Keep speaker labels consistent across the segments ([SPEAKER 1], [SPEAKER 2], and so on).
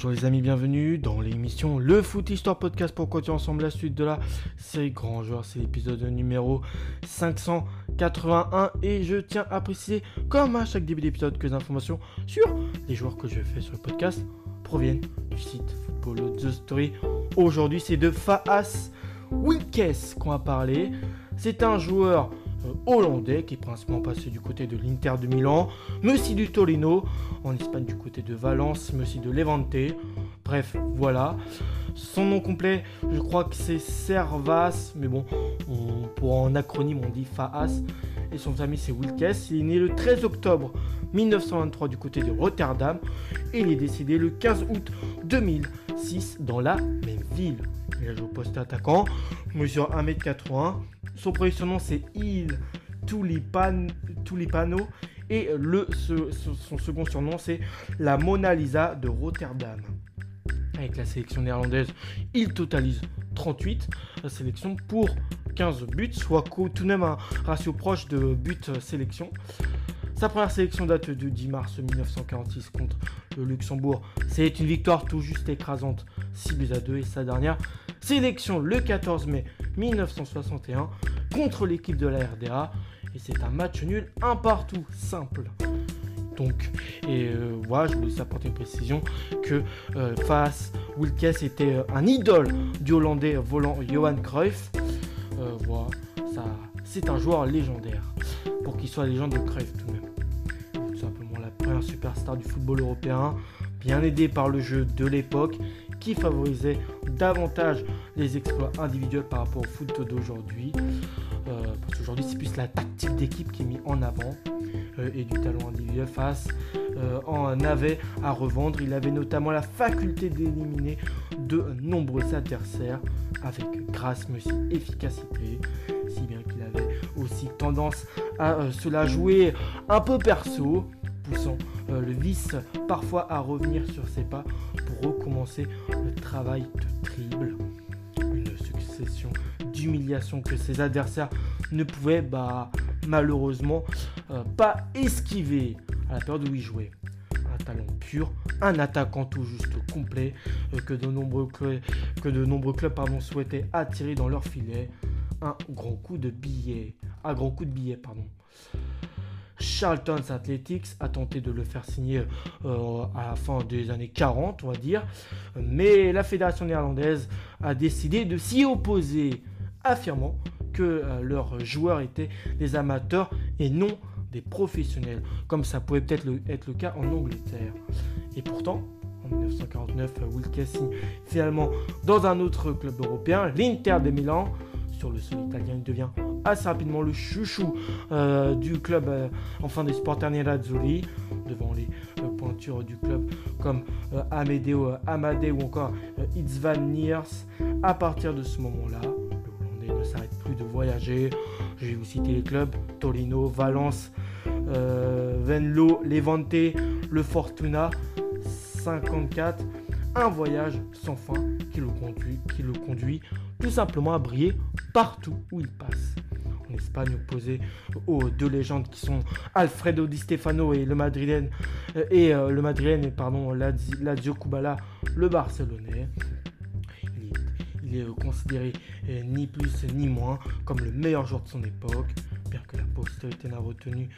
[SPEAKER 1] Bonjour les amis, bienvenue dans l'émission Le Foot Histoire Podcast pour continuer ensemble la suite de la série Grand Joueur. C'est l'épisode numéro 581 et je tiens à préciser, comme à chaque début d'épisode, que les informations sur les joueurs que je fais sur le podcast proviennent du site Football The Story. Aujourd'hui, c'est de Faas Wilkes qu'on va parler. C'est un joueur hollandais qui est principalement passé du côté de l'Inter de Milan, mais aussi du Torino, en Espagne du côté de Valence, mais aussi de Levante. Bref, voilà. Son nom complet, je crois que c'est Servas, mais bon, pour en acronyme on dit Faas. Et son famille c'est Wilkes. Il est né le 13 octobre 1923 du côté de Rotterdam et il est décédé le 15 août 2006 dans la même ville. Il a joué au poste attaquant, mesure 1m80. Son premier surnom c'est Il Tulipano et le, son second surnom c'est la Mona Lisa de Rotterdam. Avec la sélection néerlandaise, il totalise 38 sélections pour 15 buts, soit tout de même un ratio proche de buts sélection. Sa première sélection date du 10 mars 1946 contre le Luxembourg. C'est une victoire tout juste écrasante, 6 buts à 2. Et sa dernière sélection le 14 mai 1961 contre l'équipe de la RDA. Et c'est un match nul, un partout, simple. Donc, et euh, voilà, je voulais apporter une précision que euh, face Wilkes était euh, un idole du Hollandais volant Johan Cruyff. Voilà, ça, c'est un joueur légendaire pour qu'il soit légende de Cruyff tout de même un superstar du football européen, bien aidé par le jeu de l'époque qui favorisait davantage les exploits individuels par rapport au foot d'aujourd'hui. Euh, parce qu'aujourd'hui, c'est plus la tactique d'équipe qui est mise en avant euh, et du talent individuel face euh, en avait à revendre. Il avait notamment la faculté d'éliminer de nombreux adversaires avec grâce mais aussi efficacité, si bien qu'il avait aussi tendance à se la jouer un peu perso poussant euh, le vice parfois à revenir sur ses pas pour recommencer le travail de triple. Une succession d'humiliations que ses adversaires ne pouvaient bah, malheureusement euh, pas esquiver à la période où il jouait. Un talent pur, un attaquant tout juste complet euh, que de nombreux, clubs, que de attirer dans leur filet. Un grand coup de billet. Un grand coup de billet, pardon. Charlton's Athletics a tenté de le faire signer euh, à la fin des années 40, on va dire. Mais la fédération néerlandaise a décidé de s'y opposer, affirmant que euh, leurs joueurs étaient des amateurs et non des professionnels, comme ça pouvait peut-être être le cas en Angleterre. Et pourtant, en 1949, Wilkes signe finalement dans un autre club européen, l'Inter de Milan. Sur le sol italien, il devient assez rapidement le chouchou euh, du club, euh, enfin des supporters nerazzurri, devant les euh, pointures du club comme Amedeo Amade ou encore Itzvan Niers. À partir de ce moment-là, le Hollandais ne s'arrête plus de voyager. Je vais vous citer les clubs Torino, Valence, Venlo, Levante, le Fortuna 54. Un voyage sans fin qui le conduit, qui le conduit tout simplement à briller partout où il passe en Espagne opposé aux deux légendes qui sont Alfredo Di Stefano et le madrilène euh, et euh, le madrilène pardon Lazio Kubala le barcelonais il est, considéré euh, ni plus ni moins comme le meilleur joueur de son époque bien que la postérité n'a retenu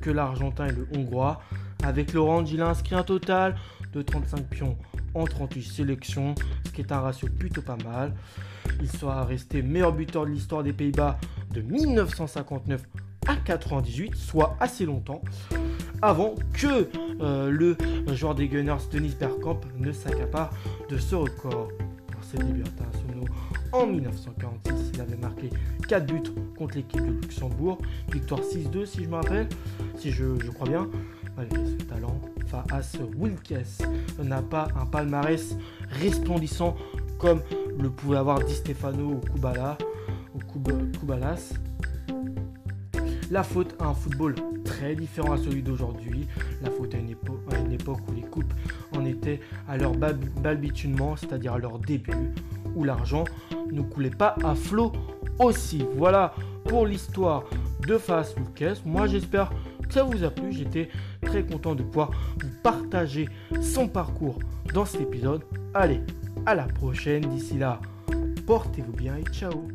[SPEAKER 1] que l'argentin et le hongrois avec l'orange il a inscrit un total de 35 pions en 38 sélections, ce qui est un ratio plutôt pas mal. Il sera resté meilleur buteur de l'histoire des Pays-Bas de 1959 à 98, soit assez longtemps, avant que euh, le joueur des Gunners Denis Bergkamp ne s'accapare de ce record. Ses débuts en 1946, il avait marqué 4 buts contre l'équipe de Luxembourg, victoire 6-2 si je me rappelle, si je, crois bien. Malgré ce talent, Faas Wilkes n'a pas un palmarès resplendissant comme le pouvait avoir Di Stefano ou Kubala ou Kubalas. La faute à un football différent à celui d'aujourd'hui. La faute à une, époque où les coupes en étaient à leur balbutiement, c'est-à-dire à leur début, où l'argent ne coulait pas à flot aussi. Voilà pour l'histoire de Fast Lucas. Moi j'espère que ça vous a plu. J'étais très content de pouvoir vous partager son parcours dans cet épisode. Allez, à la prochaine. D'ici là, portez-vous bien et ciao